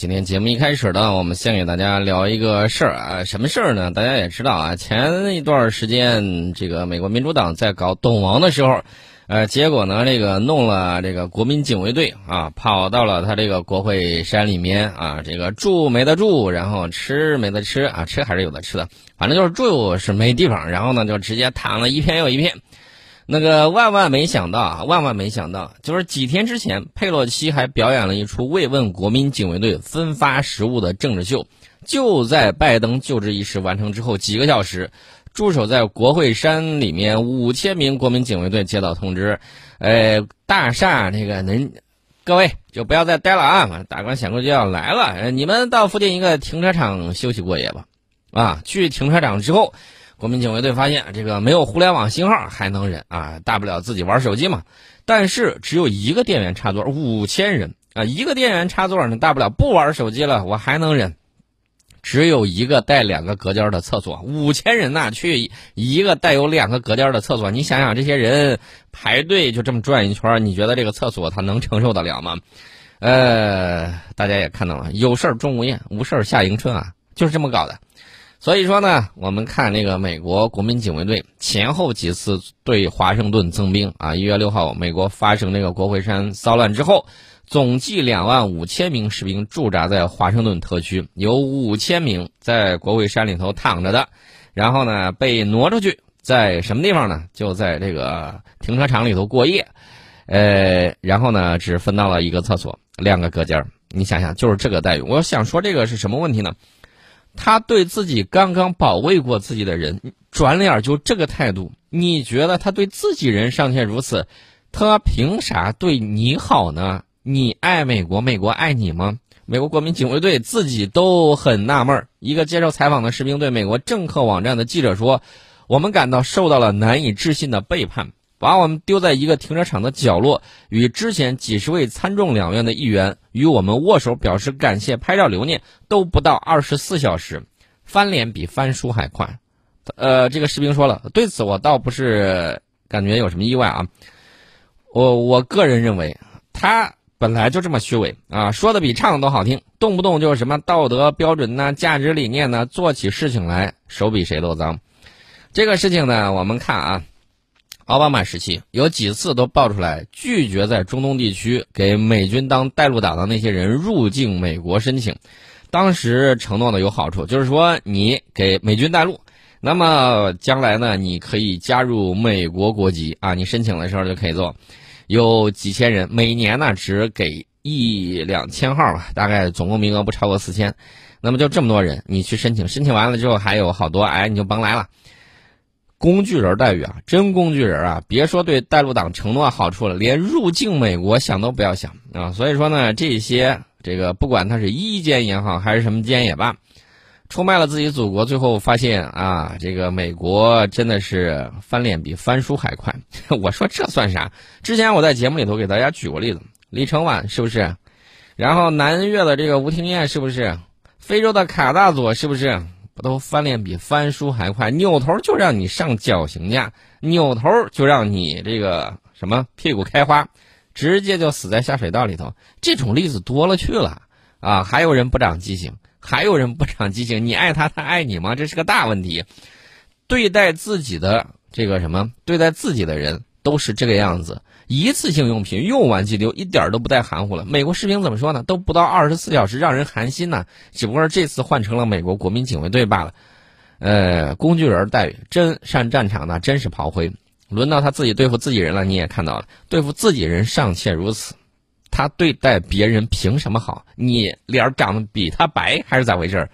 今天节目一开始呢，我们先给大家聊一个事儿啊，什么事儿呢？大家也知道啊，前一段时间这个美国民主党在搞懂王的时候，呃，结果呢，这个弄了这个国民警卫队啊，跑到了他这个国会山里面啊，这个住没得住，然后吃没得吃啊，吃还是有的吃的，反正就是住是没地方，然后呢，就直接躺了一片又一片。那个万万没想到啊，万万没想到，就是几天之前，佩洛西还表演了一出慰问国民警卫队分发食物的政治秀。就在拜登就职仪式完成之后几个小时，驻守在国会山里面五千名国民警卫队接到通知，呃，大厦这个能，各位就不要再待了啊，大官显贵就要来了，你们到附近一个停车场休息过夜吧。啊，去停车场之后。国民警卫队发现这个没有互联网信号还能忍啊，大不了自己玩手机嘛。但是只有一个电源插座，五千人啊，一个电源插座呢，大不了不玩手机了，我还能忍。只有一个带两个隔间的厕所，五千人呐，去一个带有两个隔间的厕所，你想想这些人排队就这么转一圈，你觉得这个厕所他能承受得了吗？呃，大家也看到了，有事儿钟无艳，无事儿夏迎春啊，就是这么搞的。所以说呢，我们看那个美国国民警卫队前后几次对华盛顿增兵啊，一月六号美国发生这个国会山骚乱之后，总计两万五千名士兵驻扎在华盛顿特区，有五千名在国会山里头躺着的，然后呢被挪出去，在什么地方呢？就在这个停车场里头过夜，呃，然后呢只分到了一个厕所，两个隔间你想想，就是这个待遇。我想说这个是什么问题呢？他对自己刚刚保卫过自己的人，转脸就这个态度，你觉得他对自己人尚且如此，他凭啥对你好呢？你爱美国，美国爱你吗？美国国民警卫队自己都很纳闷一个接受采访的士兵对美国政客网站的记者说：“我们感到受到了难以置信的背叛。”把我们丢在一个停车场的角落，与之前几十位参众两院的议员与我们握手表示感谢、拍照留念，都不到二十四小时，翻脸比翻书还快。呃，这个士兵说了，对此我倒不是感觉有什么意外啊。我我个人认为，他本来就这么虚伪啊，说的比唱的都好听，动不动就是什么道德标准呐、价值理念呐，做起事情来手比谁都脏。这个事情呢，我们看啊。奥巴马时期有几次都爆出来拒绝在中东地区给美军当带路党的那些人入境美国申请，当时承诺的有好处，就是说你给美军带路，那么将来呢你可以加入美国国籍啊，你申请的时候就可以做，有几千人，每年呢只给一两千号吧，大概总共名额不超过四千，那么就这么多人，你去申请，申请完了之后还有好多，哎你就甭来了。工具人待遇啊，真工具人啊！别说对带路党承诺好处了，连入境美国想都不要想啊！所以说呢，这些这个不管他是一间也好，还是什么间也罢，出卖了自己祖国，最后发现啊，这个美国真的是翻脸比翻书还快。我说这算啥？之前我在节目里头给大家举过例子，李承晚是不是？然后南越的这个吴廷艳是不是？非洲的卡大佐是不是？都翻脸比翻书还快，扭头就让你上绞刑架，扭头就让你这个什么屁股开花，直接就死在下水道里头。这种例子多了去了啊！还有人不长记性，还有人不长记性。你爱他，他爱你吗？这是个大问题。对待自己的这个什么，对待自己的人都是这个样子。一次性用品用完即丢，一点都不带含糊了。美国士兵怎么说呢？都不到二十四小时，让人寒心呐。只不过这次换成了美国国民警卫队罢了。呃，工具人待遇真上战场那真是炮灰。轮到他自己对付自己人了，你也看到了，对付自己人尚且如此，他对待别人凭什么好？你脸长得比他白还是咋回事？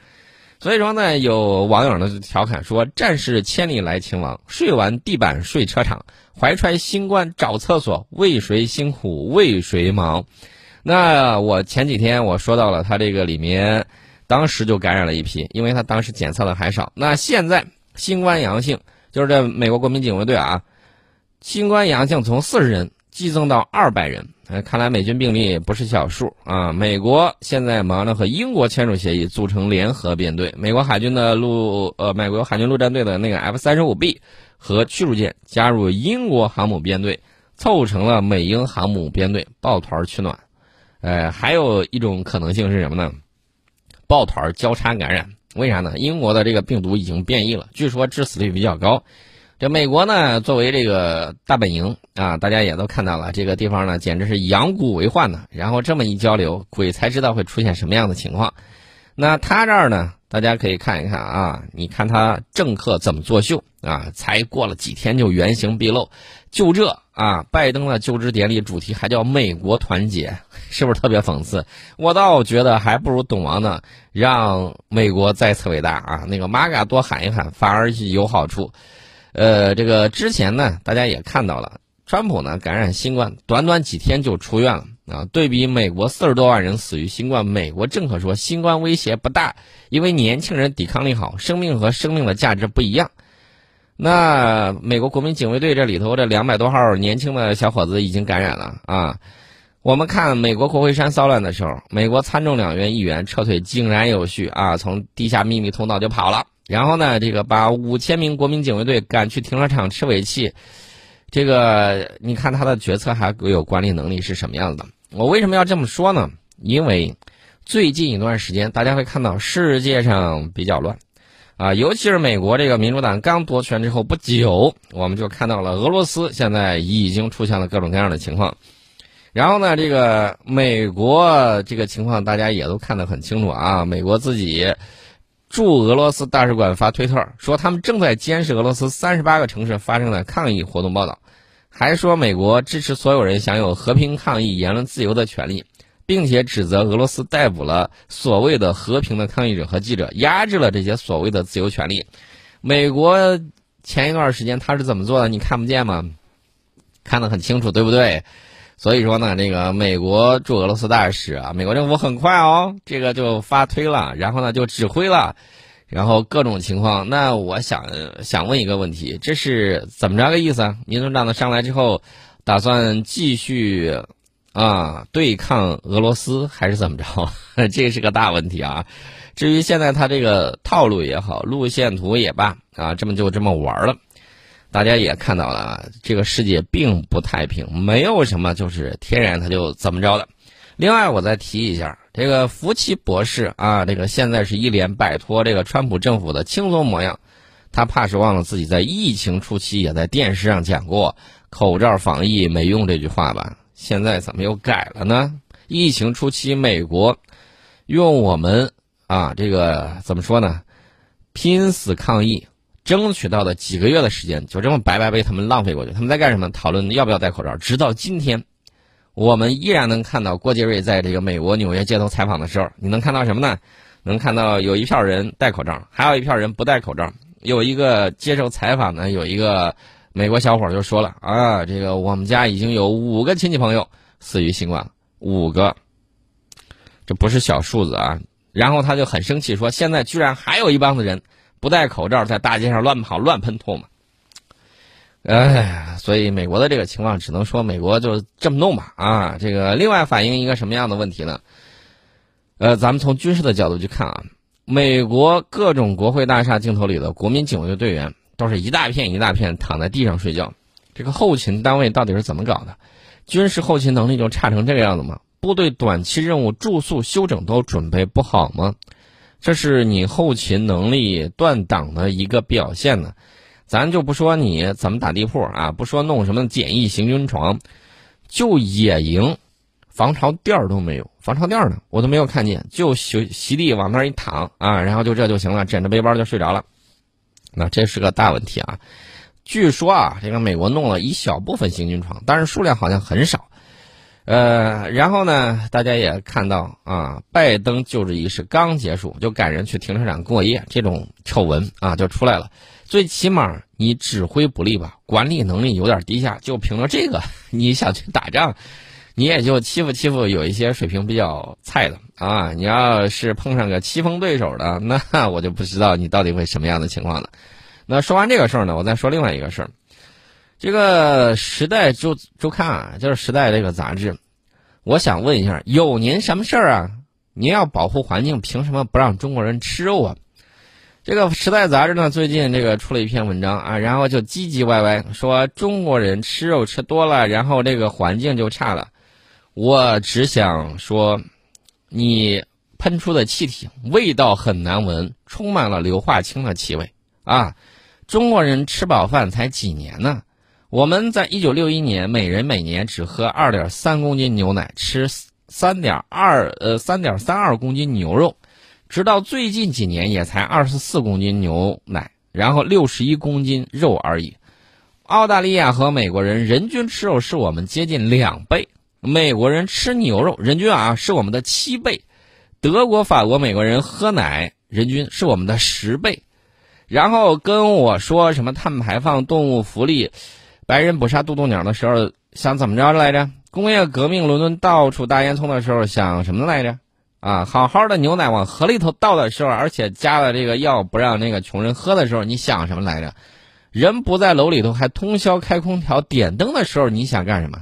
所以说呢，有网友呢就调侃说：“战士千里来秦王，睡完地板睡车场，怀揣新冠找厕所，为谁辛苦为谁忙？”那我前几天我说到了他这个里面，当时就感染了一批，因为他当时检测的还少。那现在新冠阳性，就是这美国国民警卫队啊，新冠阳性从四十人激增到二百人。哎，看来美军病例不是小数啊！美国现在忙着和英国签署协议，组成联合编队。美国海军的陆呃，美国海军陆战队的那个 F 三十五 B 和驱逐舰加入英国航母编队，凑成了美英航母编队，抱团取暖。呃，还有一种可能性是什么呢？抱团交叉感染。为啥呢？英国的这个病毒已经变异了，据说致死率比较高。这美国呢，作为这个大本营啊，大家也都看到了，这个地方呢，简直是养蛊为患呢。然后这么一交流，鬼才知道会出现什么样的情况。那他这儿呢，大家可以看一看啊，你看他政客怎么作秀啊？才过了几天就原形毕露，就这啊，拜登的就职典礼主题还叫“美国团结”，是不是特别讽刺？我倒觉得还不如懂王呢，让美国再次伟大啊！那个玛嘎多喊一喊，反而有好处。呃，这个之前呢，大家也看到了，川普呢感染新冠，短短几天就出院了啊。对比美国四十多万人死于新冠，美国政客说新冠威胁不大，因为年轻人抵抗力好，生命和生命的价值不一样。那美国国民警卫队这里头这两百多号年轻的小伙子已经感染了啊。我们看美国国会山骚乱的时候，美国参众两院议员撤退井然有序啊，从地下秘密通道就跑了。然后呢，这个把五千名国民警卫队赶去停车场吃尾气，这个你看他的决策还有管理能力是什么样子的？我为什么要这么说呢？因为最近一段时间，大家会看到世界上比较乱，啊，尤其是美国这个民主党刚夺权之后不久，我们就看到了俄罗斯现在已经出现了各种各样的情况。然后呢，这个美国这个情况大家也都看得很清楚啊，美国自己。驻俄罗斯大使馆发推特说，他们正在监视俄罗斯三十八个城市发生的抗议活动报道，还说美国支持所有人享有和平抗议、言论自由的权利，并且指责俄罗斯逮捕了所谓的和平的抗议者和记者，压制了这些所谓的自由权利。美国前一段时间他是怎么做的？你看不见吗？看得很清楚，对不对？所以说呢，这个美国驻俄罗斯大使啊，美国政府很快哦，这个就发推了，然后呢就指挥了，然后各种情况。那我想想问一个问题，这是怎么着个意思啊？民主党的上来之后，打算继续啊对抗俄罗斯，还是怎么着？这是个大问题啊。至于现在他这个套路也好，路线图也罢啊，这么就这么玩了。大家也看到了，这个世界并不太平，没有什么就是天然它就怎么着的。另外，我再提一下，这个福奇博士啊，这个现在是一脸摆脱这个川普政府的轻松模样。他怕是忘了自己在疫情初期也在电视上讲过“口罩防疫没用”这句话吧？现在怎么又改了呢？疫情初期，美国用我们啊，这个怎么说呢？拼死抗疫。争取到的几个月的时间就这么白白被他们浪费过去。他们在干什么？讨论要不要戴口罩。直到今天，我们依然能看到郭杰瑞在这个美国纽约街头采访的时候，你能看到什么呢？能看到有一票人戴口罩，还有一票人不戴口罩。有一个接受采访的，有一个美国小伙就说了啊，这个我们家已经有五个亲戚朋友死于新冠，五个，这不是小数字啊。然后他就很生气，说现在居然还有一帮子人。不戴口罩在大街上乱跑乱喷唾沫，哎呀，所以美国的这个情况只能说美国就这么弄吧啊！这个另外反映一个什么样的问题呢？呃，咱们从军事的角度去看啊，美国各种国会大厦镜头里的国民警卫队队员都是一大片一大片躺在地上睡觉，这个后勤单位到底是怎么搞的？军事后勤能力就差成这个样子吗？部队短期任务住宿休整都准备不好吗？这是你后勤能力断档的一个表现呢，咱就不说你怎么打地铺啊，不说弄什么简易行军床，就野营，防潮垫儿都没有，防潮垫儿呢我都没有看见，就席席地往那儿一躺啊，然后就这就行了，枕着背包就睡着了，那这是个大问题啊。据说啊，这个美国弄了一小部分行军床，但是数量好像很少。呃，然后呢，大家也看到啊，拜登就职仪式刚结束，就赶人去停车场过夜，这种丑闻啊就出来了。最起码你指挥不力吧，管理能力有点低下，就凭着这个，你想去打仗，你也就欺负欺负有一些水平比较菜的啊。你要是碰上个棋逢对手的，那我就不知道你到底会什么样的情况了。那说完这个事儿呢，我再说另外一个事儿。这个《时代周周刊》啊，就是《时代》这个杂志，我想问一下，有您什么事儿啊？您要保护环境，凭什么不让中国人吃肉啊？这个《时代》杂志呢，最近这个出了一篇文章啊，然后就唧唧歪歪说中国人吃肉吃多了，然后这个环境就差了。我只想说，你喷出的气体味道很难闻，充满了硫化氢的气味啊！中国人吃饱饭才几年呢？我们在一九六一年，每人每年只喝二点三公斤牛奶，吃三点二呃三点三二公斤牛肉，直到最近几年也才二十四公斤牛奶，然后六十一公斤肉而已。澳大利亚和美国人人均吃肉是我们接近两倍，美国人吃牛肉人均啊是我们的七倍，德国、法国、美国人喝奶人均是我们的十倍，然后跟我说什么碳排放、动物福利。白人捕杀渡渡鸟的时候想怎么着来着？工业革命伦敦到处大烟囱的时候想什么来着？啊，好好的牛奶往河里头倒的时候，而且加了这个药不让那个穷人喝的时候，你想什么来着？人不在楼里头还通宵开空调点灯的时候，你想干什么？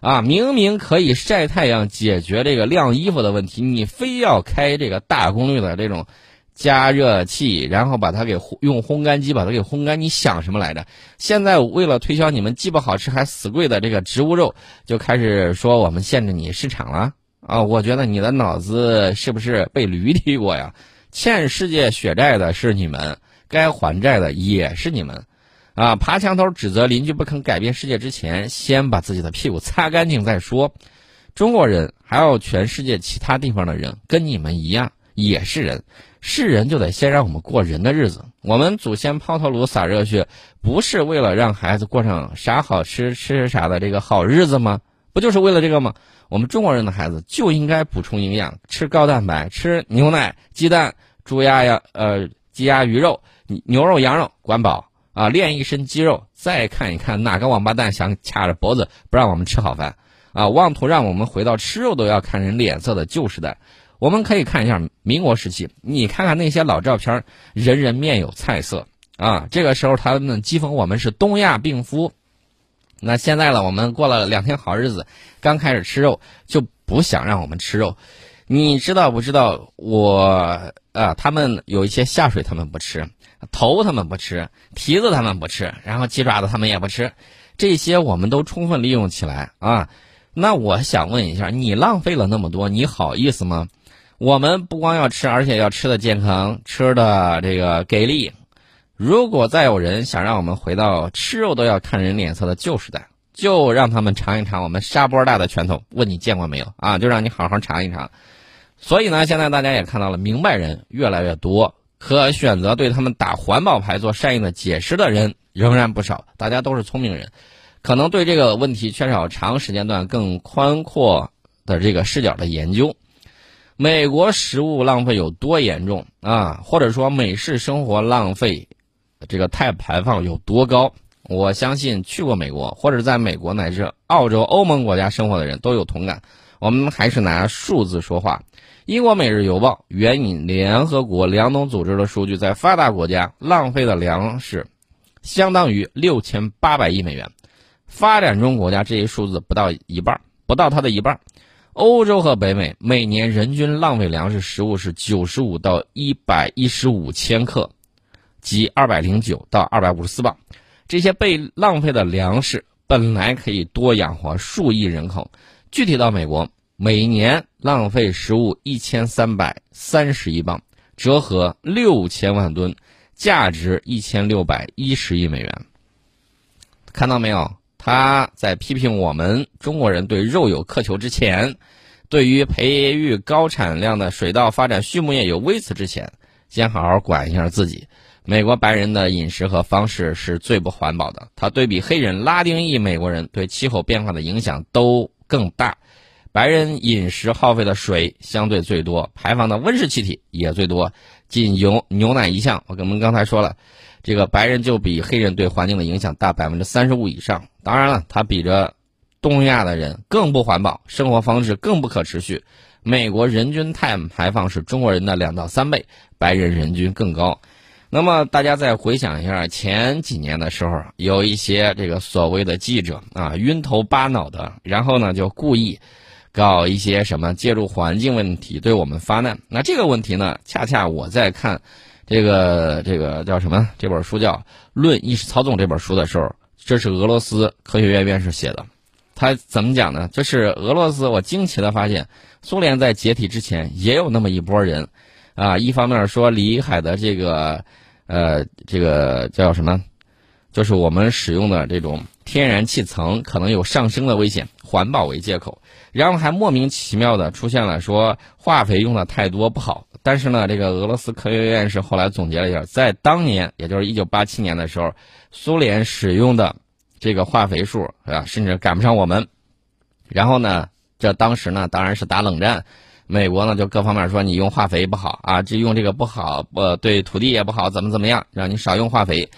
啊，明明可以晒太阳解决这个晾衣服的问题，你非要开这个大功率的这种。加热器，然后把它给用烘干机把它给烘干。你想什么来着？现在为了推销你们既不好吃还死贵的这个植物肉，就开始说我们限制你市场了啊！我觉得你的脑子是不是被驴踢过呀？欠世界血债的是你们，该还债的也是你们，啊！爬墙头指责邻居不肯改变世界之前，先把自己的屁股擦干净再说。中国人还有全世界其他地方的人，跟你们一样也是人。是人就得先让我们过人的日子。我们祖先抛头颅洒热血，不是为了让孩子过上啥好吃吃啥的这个好日子吗？不就是为了这个吗？我们中国人的孩子就应该补充营养，吃高蛋白，吃牛奶、鸡蛋、猪鸭呀，呃，鸡鸭鱼肉、牛肉、羊肉，管饱啊，练一身肌肉。再看一看哪个王八蛋想卡着脖子不让我们吃好饭啊？妄图让我们回到吃肉都要看人脸色的旧时代。我们可以看一下民国时期，你看看那些老照片，人人面有菜色啊。这个时候他们讥讽我们是东亚病夫。那现在呢，我们过了两天好日子，刚开始吃肉就不想让我们吃肉。你知道不知道？我啊，他们有一些下水他们不吃，头他们不吃，蹄子他们不吃，然后鸡爪子他们也不吃。这些我们都充分利用起来啊。那我想问一下，你浪费了那么多，你好意思吗？我们不光要吃，而且要吃的健康，吃的这个给力。如果再有人想让我们回到吃肉都要看人脸色的旧时代，就让他们尝一尝我们沙波大的拳头。问你见过没有啊？就让你好好尝一尝。所以呢，现在大家也看到了，明白人越来越多，可选择对他们打环保牌、做善意的解释的人仍然不少。大家都是聪明人，可能对这个问题缺少长时间段、更宽阔的这个视角的研究。美国食物浪费有多严重啊？或者说美式生活浪费，这个碳排放有多高？我相信去过美国或者在美国乃至澳洲、欧盟国家生活的人都有同感。我们还是拿数字说话。英国《每日邮报》援引联合国粮农组织的数据，在发达国家浪费的粮食相当于六千八百亿美元，发展中国家这一数字不到一半，不到它的一半。欧洲和北美每年人均浪费粮食食物是九十五到一百一十五千克，即二百零九到二百五十四磅。这些被浪费的粮食本来可以多养活数亿人口。具体到美国，每年浪费食物一千三百三十亿磅，折合六千万吨，价值一千六百一十亿美元。看到没有？他在批评我们中国人对肉有渴求之前，对于培育高产量的水稻发展畜牧业有微词之前，先好好管一下自己。美国白人的饮食和方式是最不环保的。他对比黑人、拉丁裔美国人对气候变化的影响都更大。白人饮食耗费的水相对最多，排放的温室气体也最多。仅牛牛奶一项，我跟我们刚才说了。这个白人就比黑人对环境的影响大百分之三十五以上。当然了，他比着东亚的人更不环保，生活方式更不可持续。美国人均碳排放是中国人的两到三倍，白人人均更高。那么大家再回想一下前几年的时候，有一些这个所谓的记者啊，晕头巴脑的，然后呢就故意搞一些什么介入环境问题对我们发难。那这个问题呢，恰恰我在看。这个这个叫什么？这本书叫《论意识操纵》这本书的时候，这是俄罗斯科学院院士写的。他怎么讲呢？就是俄罗斯，我惊奇的发现，苏联在解体之前也有那么一波人，啊，一方面说里海的这个，呃，这个叫什么，就是我们使用的这种天然气层可能有上升的危险，环保为借口，然后还莫名其妙的出现了说化肥用的太多不好。但是呢，这个俄罗斯科学院士后来总结了一下，在当年，也就是一九八七年的时候，苏联使用的这个化肥数啊，甚至赶不上我们。然后呢，这当时呢，当然是打冷战，美国呢就各方面说你用化肥不好啊，这用这个不好，呃，对土地也不好，怎么怎么样，让你少用化肥。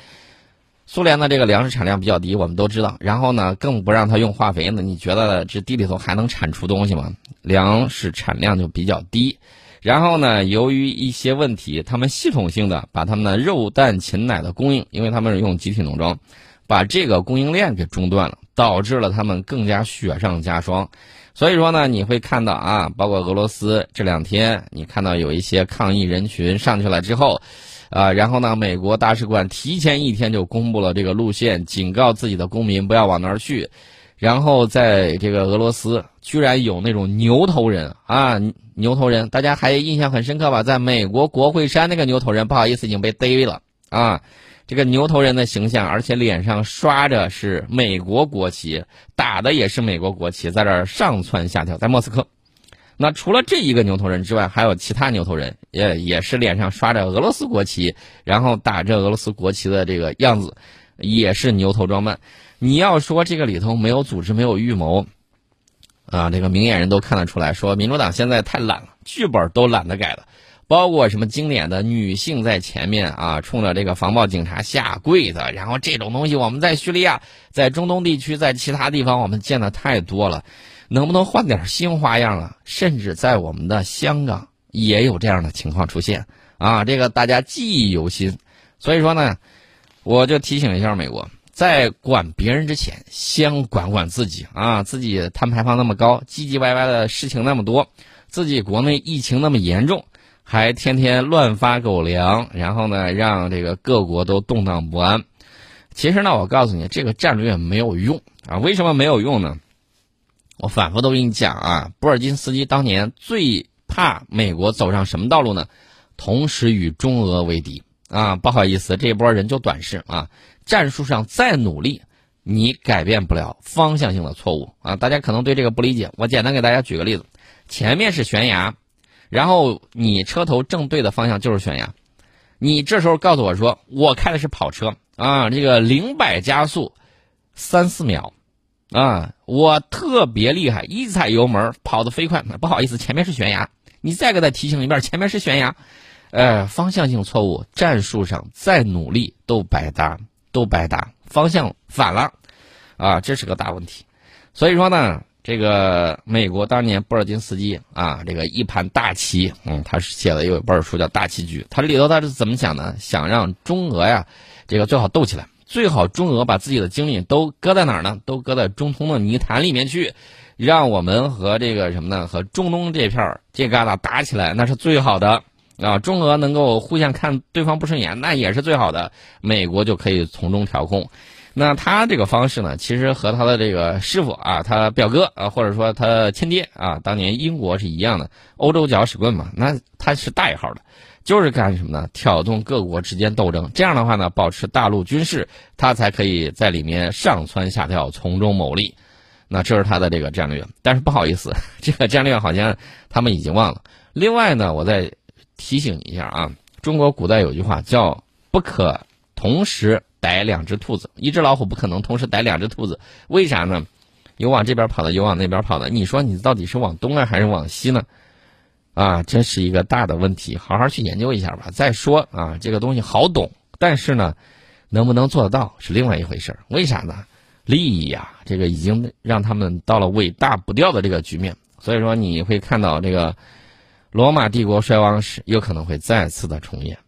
苏联的这个粮食产量比较低，我们都知道。然后呢，更不让他用化肥呢，你觉得这地里头还能产出东西吗？粮食产量就比较低。然后呢，由于一些问题，他们系统性的把他们的肉蛋禽奶的供应，因为他们是用集体农庄，把这个供应链给中断了，导致了他们更加雪上加霜。所以说呢，你会看到啊，包括俄罗斯这两天，你看到有一些抗议人群上去了之后，啊，然后呢，美国大使馆提前一天就公布了这个路线，警告自己的公民不要往那儿去。然后在这个俄罗斯，居然有那种牛头人啊，牛头人，大家还印象很深刻吧？在美国国会山那个牛头人，不好意思，已经被逮了啊。这个牛头人的形象，而且脸上刷着是美国国旗，打的也是美国国旗，在这儿上蹿下跳，在莫斯科。那除了这一个牛头人之外，还有其他牛头人，也也是脸上刷着俄罗斯国旗，然后打着俄罗斯国旗的这个样子，也是牛头装扮。你要说这个里头没有组织、没有预谋，啊，这个明眼人都看得出来，说民主党现在太懒了，剧本都懒得改了，包括什么经典的女性在前面啊，冲着这个防暴警察下跪的，然后这种东西我们在叙利亚、在中东地区、在其他地方我们见的太多了，能不能换点新花样啊？甚至在我们的香港也有这样的情况出现啊，这个大家记忆犹新。所以说呢，我就提醒一下美国。在管别人之前，先管管自己啊！自己碳排放那么高，唧唧歪歪的事情那么多，自己国内疫情那么严重，还天天乱发狗粮，然后呢，让这个各国都动荡不安。其实呢，我告诉你，这个战略没有用啊！为什么没有用呢？我反复都跟你讲啊，布尔津斯基当年最怕美国走上什么道路呢？同时与中俄为敌啊！不好意思，这一波人就短视啊！战术上再努力，你改变不了方向性的错误啊！大家可能对这个不理解，我简单给大家举个例子：前面是悬崖，然后你车头正对的方向就是悬崖，你这时候告诉我说我开的是跑车啊，这个零百加速三四秒啊，我特别厉害，一踩油门跑得飞快。不好意思，前面是悬崖，你再给他提醒一遍，前面是悬崖，呃，方向性错误，战术上再努力都白搭。都白搭，方向反了，啊，这是个大问题。所以说呢，这个美国当年布尔津斯基啊，这个一盘大棋，嗯，他是写了有一本书叫《大棋局》，他里头他是怎么想的？想让中俄呀，这个最好斗起来，最好中俄把自己的精力都搁在哪儿呢？都搁在中东的泥潭里面去，让我们和这个什么呢？和中东这片儿这旮旯打起来，那是最好的。啊，中俄能够互相看对方不顺眼，那也是最好的。美国就可以从中调控。那他这个方式呢，其实和他的这个师傅啊，他表哥啊，或者说他亲爹啊，当年英国是一样的，欧洲搅屎棍嘛。那他是大一号的，就是干什么呢？挑动各国之间斗争。这样的话呢，保持大陆军事，他才可以在里面上蹿下跳，从中牟利。那这是他的这个战略。但是不好意思，这个战略好像他们已经忘了。另外呢，我再。提醒你一下啊，中国古代有句话叫“不可同时逮两只兔子”，一只老虎不可能同时逮两只兔子，为啥呢？有往这边跑的，有往那边跑的，你说你到底是往东啊还是往西呢？啊，这是一个大的问题，好好去研究一下吧。再说啊，这个东西好懂，但是呢，能不能做得到是另外一回事。为啥呢？利益呀，这个已经让他们到了尾大不掉的这个局面，所以说你会看到这个。罗马帝国衰亡史有可能会再次的重演。